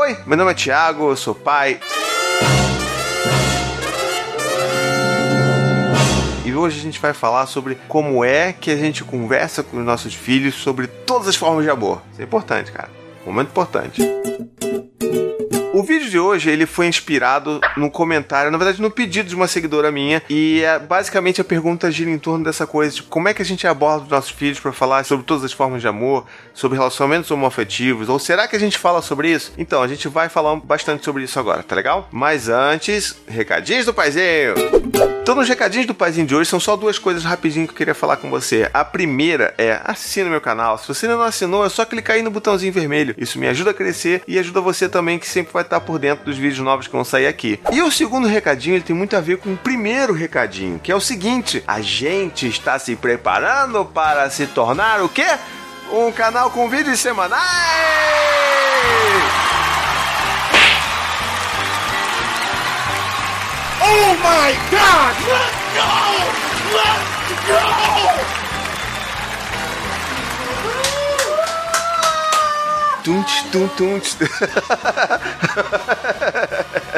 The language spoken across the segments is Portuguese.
Oi, meu nome é Thiago, eu sou pai. E hoje a gente vai falar sobre como é que a gente conversa com os nossos filhos sobre todas as formas de amor. Isso é importante, cara. Momento importante. O vídeo de hoje ele foi inspirado no comentário, na verdade no pedido de uma seguidora minha, e é, basicamente a pergunta gira em torno dessa coisa de como é que a gente aborda os nossos filhos para falar sobre todas as formas de amor, sobre relacionamentos homoafetivos, ou será que a gente fala sobre isso? Então, a gente vai falar bastante sobre isso agora, tá legal? Mas antes, recadinhos do paizinho! Então, nos recadinhos do paizinho de hoje são só duas coisas rapidinho que eu queria falar com você. A primeira é assina meu canal. Se você ainda não assinou, é só clicar aí no botãozinho vermelho. Isso me ajuda a crescer e ajuda você também que sempre vai estar por dentro dos vídeos novos que vão sair aqui. E o segundo recadinho ele tem muito a ver com o primeiro recadinho, que é o seguinte: a gente está se preparando para se tornar o quê? Um canal com vídeos semanais! Oh my god! Let's go! Let's go! Tunt, tum, tunt.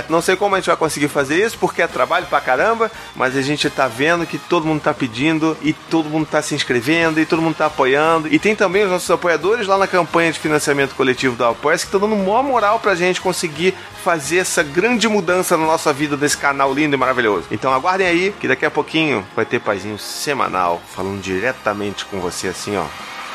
Não sei como a gente vai conseguir fazer isso, porque é trabalho pra caramba, mas a gente tá vendo que todo mundo tá pedindo e todo mundo tá se inscrevendo e todo mundo tá apoiando. E tem também os nossos apoiadores lá na campanha de financiamento coletivo da Apoia que estão dando maior moral pra gente conseguir fazer essa grande mudança na nossa vida desse canal lindo e maravilhoso. Então aguardem aí, que daqui a pouquinho vai ter paizinho semanal falando diretamente com você assim, ó,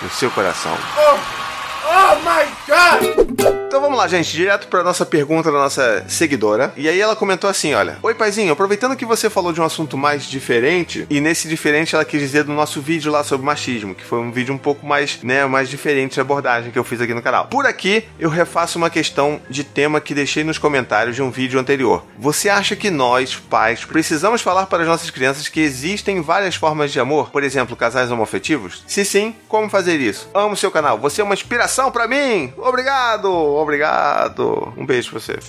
no seu coração. Oh! Oh my god! Então vamos lá, gente, direto para nossa pergunta da nossa seguidora. E aí ela comentou assim: olha, Oi, paizinho, aproveitando que você falou de um assunto mais diferente, e nesse diferente ela quis dizer do nosso vídeo lá sobre machismo, que foi um vídeo um pouco mais, né, mais diferente de abordagem que eu fiz aqui no canal. Por aqui, eu refaço uma questão de tema que deixei nos comentários de um vídeo anterior. Você acha que nós, pais, precisamos falar para as nossas crianças que existem várias formas de amor? Por exemplo, casais homoafetivos? Se sim, como fazer isso? Amo seu canal, você é uma inspiração para mim. Obrigado, obrigado. Um beijo pra você.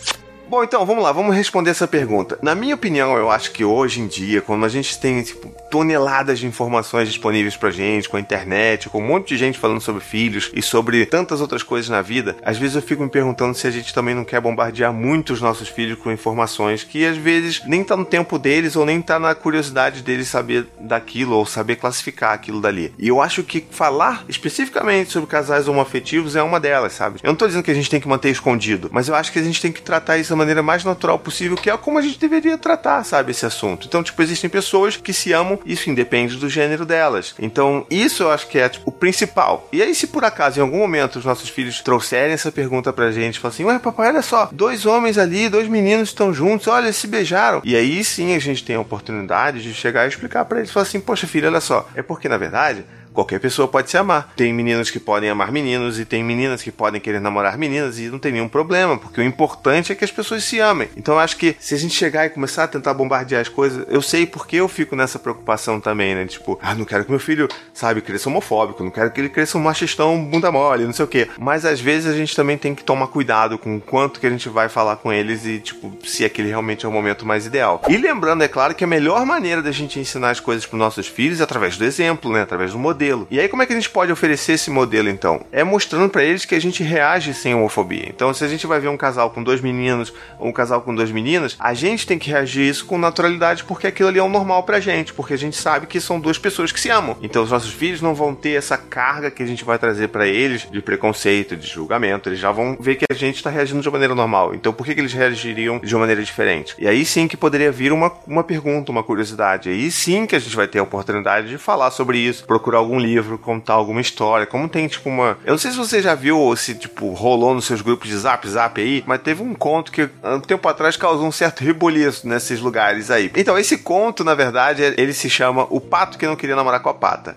Bom, então vamos lá, vamos responder essa pergunta. Na minha opinião, eu acho que hoje em dia, quando a gente tem tipo, toneladas de informações disponíveis pra gente, com a internet, com um monte de gente falando sobre filhos e sobre tantas outras coisas na vida, às vezes eu fico me perguntando se a gente também não quer bombardear muito os nossos filhos com informações que às vezes nem tá no tempo deles ou nem tá na curiosidade deles saber daquilo ou saber classificar aquilo dali. E eu acho que falar especificamente sobre casais homoafetivos é uma delas, sabe? Eu não tô dizendo que a gente tem que manter escondido, mas eu acho que a gente tem que tratar isso maneira mais natural possível, que é como a gente deveria tratar, sabe, esse assunto. Então, tipo, existem pessoas que se amam, isso independe do gênero delas. Então, isso eu acho que é tipo, o principal. E aí, se por acaso em algum momento os nossos filhos trouxerem essa pergunta pra gente, falam assim: Ué, papai, olha só, dois homens ali, dois meninos estão juntos, olha, se beijaram. E aí sim a gente tem a oportunidade de chegar e explicar para eles, falar assim: Poxa, filho, olha só, é porque na verdade qualquer pessoa pode se amar. Tem meninos que podem amar meninos e tem meninas que podem querer namorar meninas e não tem nenhum problema, porque o importante é que as pessoas se amem. Então eu acho que se a gente chegar e começar a tentar bombardear as coisas, eu sei porque eu fico nessa preocupação também, né? Tipo, ah, não quero que meu filho, sabe, cresça homofóbico, não quero que ele cresça um machistão bunda mole, não sei o quê. Mas às vezes a gente também tem que tomar cuidado com o quanto que a gente vai falar com eles e, tipo, se aquele realmente é o momento mais ideal. E lembrando, é claro, que a melhor maneira da gente ensinar as coisas para nossos filhos é através do exemplo, né? Através do modelo modelo. E aí, como é que a gente pode oferecer esse modelo, então? É mostrando para eles que a gente reage sem homofobia. Então, se a gente vai ver um casal com dois meninos ou um casal com duas meninas, a gente tem que reagir isso com naturalidade, porque aquilo ali é o normal pra gente, porque a gente sabe que são duas pessoas que se amam. Então, os nossos filhos não vão ter essa carga que a gente vai trazer para eles de preconceito, de julgamento. Eles já vão ver que a gente tá reagindo de maneira normal. Então, por que, que eles reagiriam de uma maneira diferente? E aí sim que poderia vir uma, uma pergunta, uma curiosidade. Aí sim que a gente vai ter a oportunidade de falar sobre isso, procurar algum livro, contar alguma história. Como tem, tipo, uma. Eu não sei se você já viu ou se, tipo, rolou nos seus grupos de zap zap aí, mas teve um conto que um tempo atrás causou um certo rebuliço nesses lugares aí. Então, esse conto, na verdade, ele se chama O Pato que Não Queria Namorar com a Pata.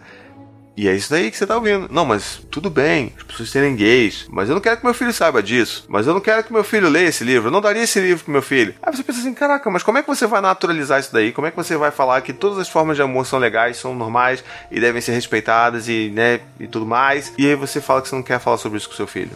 E é isso daí que você tá ouvindo. Não, mas tudo bem, as pessoas serem gays. Mas eu não quero que meu filho saiba disso. Mas eu não quero que meu filho leia esse livro. Eu não daria esse livro pro meu filho. Aí você pensa assim: caraca, mas como é que você vai naturalizar isso daí? Como é que você vai falar que todas as formas de amor são legais, são normais e devem ser respeitadas e, né, e tudo mais? E aí você fala que você não quer falar sobre isso com seu filho.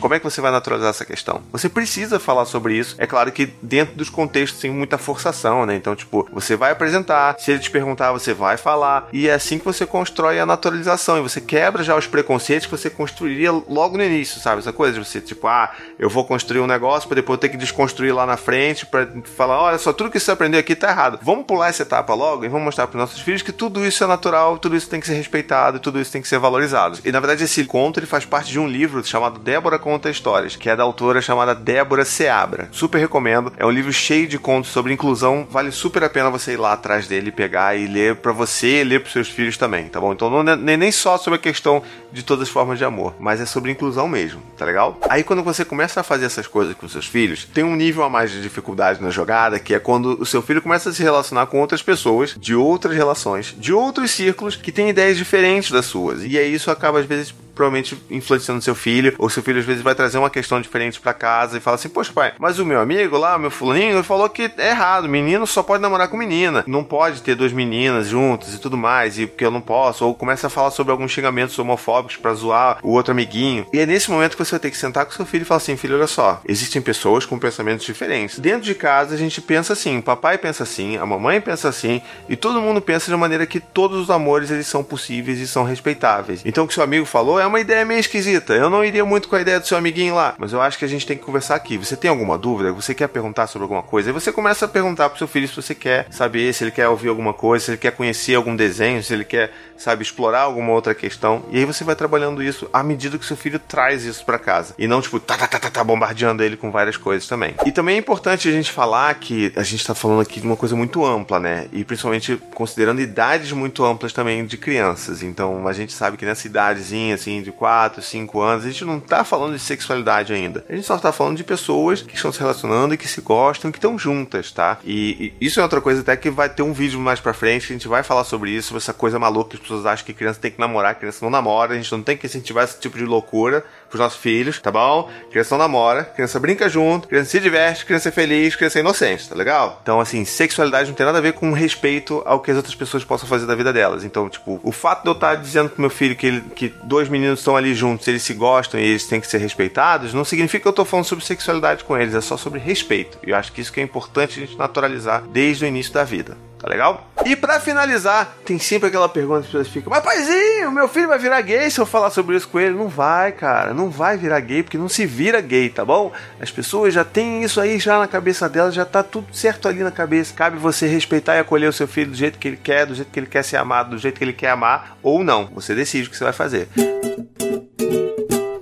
Como é que você vai naturalizar essa questão? Você precisa falar sobre isso. É claro que dentro dos contextos sem muita forçação, né? Então, tipo, você vai apresentar, se ele te perguntar, você vai falar. E é assim que você constrói a naturalização. E você quebra já os preconceitos que você construiria logo no início, sabe? Essa coisa de você, tipo, ah, eu vou construir um negócio para depois ter que desconstruir lá na frente para falar, olha só, tudo que você aprendeu aqui tá errado. Vamos pular essa etapa logo e vamos mostrar para nossos filhos que tudo isso é natural, tudo isso tem que ser respeitado, tudo isso tem que ser valorizado. E na verdade esse conto ele faz parte de um livro chamado Débora conta histórias, que é da autora chamada Débora Seabra. Super recomendo. É um livro cheio de contos sobre inclusão, vale super a pena você ir lá atrás dele, pegar e ler para você e ler para seus filhos também, tá bom? Então não é nem só sobre a questão de todas as formas de amor, mas é sobre inclusão mesmo, tá legal? Aí quando você começa a fazer essas coisas com seus filhos, tem um nível a mais de dificuldade na jogada, que é quando o seu filho começa a se relacionar com outras pessoas, de outras relações, de outros círculos que têm ideias diferentes das suas. E aí isso acaba às vezes provavelmente influenciando seu filho, ou seu filho às vezes vai trazer uma questão diferente para casa e fala assim: Poxa, pai, mas o meu amigo lá, o meu fulaninho, falou que é errado, menino só pode namorar com menina, não pode ter duas meninas juntas e tudo mais, e porque eu não posso, ou começa a falar sobre alguns xingamentos homofóbicos para zoar o outro amiguinho. E é nesse momento que você vai ter que sentar com seu filho e falar assim: Filho, olha só, existem pessoas com pensamentos diferentes. Dentro de casa a gente pensa assim, o papai pensa assim, a mamãe pensa assim, e todo mundo pensa de maneira que todos os amores eles são possíveis e são respeitáveis. Então o que seu amigo falou é uma ideia meio esquisita. Eu não iria muito com a ideia do seu amiguinho lá, mas eu acho que a gente tem que conversar aqui. Você tem alguma dúvida? Você quer perguntar sobre alguma coisa? Aí você começa a perguntar pro seu filho se você quer saber, se ele quer ouvir alguma coisa, se ele quer conhecer algum desenho, se ele quer, sabe, explorar alguma outra questão. E aí você vai trabalhando isso à medida que seu filho traz isso para casa. E não, tipo, tá, tá, tá, tá, tá, bombardeando ele com várias coisas também. E também é importante a gente falar que a gente tá falando aqui de uma coisa muito ampla, né? E principalmente considerando idades muito amplas também de crianças. Então a gente sabe que nessa idadezinha, assim, de 4, 5 anos, a gente não tá falando de sexualidade ainda. A gente só tá falando de pessoas que estão se relacionando e que se gostam, que estão juntas, tá? E, e, isso é outra coisa até que vai ter um vídeo mais pra frente, que a gente vai falar sobre isso, essa coisa maluca que as pessoas acham que criança tem que namorar, criança não namora, a gente não tem que incentivar esse tipo de loucura pros nossos filhos, tá bom? Criança não namora, criança brinca junto, criança se diverte, criança é feliz, criança é inocente, tá legal? Então, assim, sexualidade não tem nada a ver com respeito ao que as outras pessoas possam fazer da vida delas. Então, tipo, o fato de eu estar dizendo pro meu filho que, ele, que dois meninos estão ali juntos, eles se gostam e eles têm que ser respeitados, não significa que eu tô falando sobre sexualidade com eles, é só sobre respeito. E eu acho que isso que é importante a gente naturalizar desde o início da vida. Tá legal? E para finalizar, tem sempre aquela pergunta que as pessoas ficam: Mas paizinho, meu filho vai virar gay se eu falar sobre isso com ele? Não vai, cara. Não vai virar gay, porque não se vira gay, tá bom? As pessoas já têm isso aí já na cabeça delas, já tá tudo certo ali na cabeça. Cabe você respeitar e acolher o seu filho do jeito que ele quer, do jeito que ele quer ser amado, do jeito que ele quer amar, ou não. Você decide o que você vai fazer.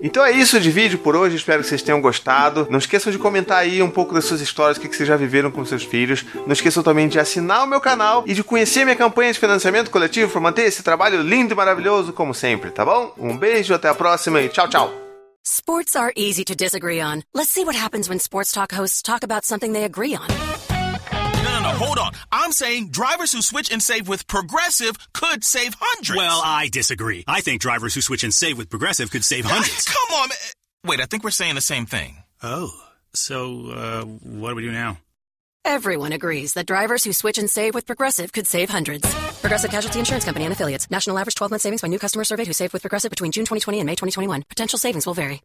Então é isso de vídeo por hoje, espero que vocês tenham gostado. Não esqueçam de comentar aí um pouco das suas histórias, o que vocês já viveram com seus filhos. Não esqueçam também de assinar o meu canal e de conhecer minha campanha de financiamento coletivo para manter esse trabalho lindo e maravilhoso como sempre, tá bom? Um beijo, até a próxima e tchau, tchau. Sports are easy to disagree on. Let's see what happens when sports talk hosts talk about something they agree on. Hold on. I'm saying drivers who switch and save with Progressive could save hundreds. Well, I disagree. I think drivers who switch and save with Progressive could save hundreds. Come on, man. Wait, I think we're saying the same thing. Oh, so uh, what do we do now? Everyone agrees that drivers who switch and save with Progressive could save hundreds. Progressive Casualty Insurance Company and affiliates. National average 12 month savings by new customer surveyed who saved with Progressive between June 2020 and May 2021. Potential savings will vary.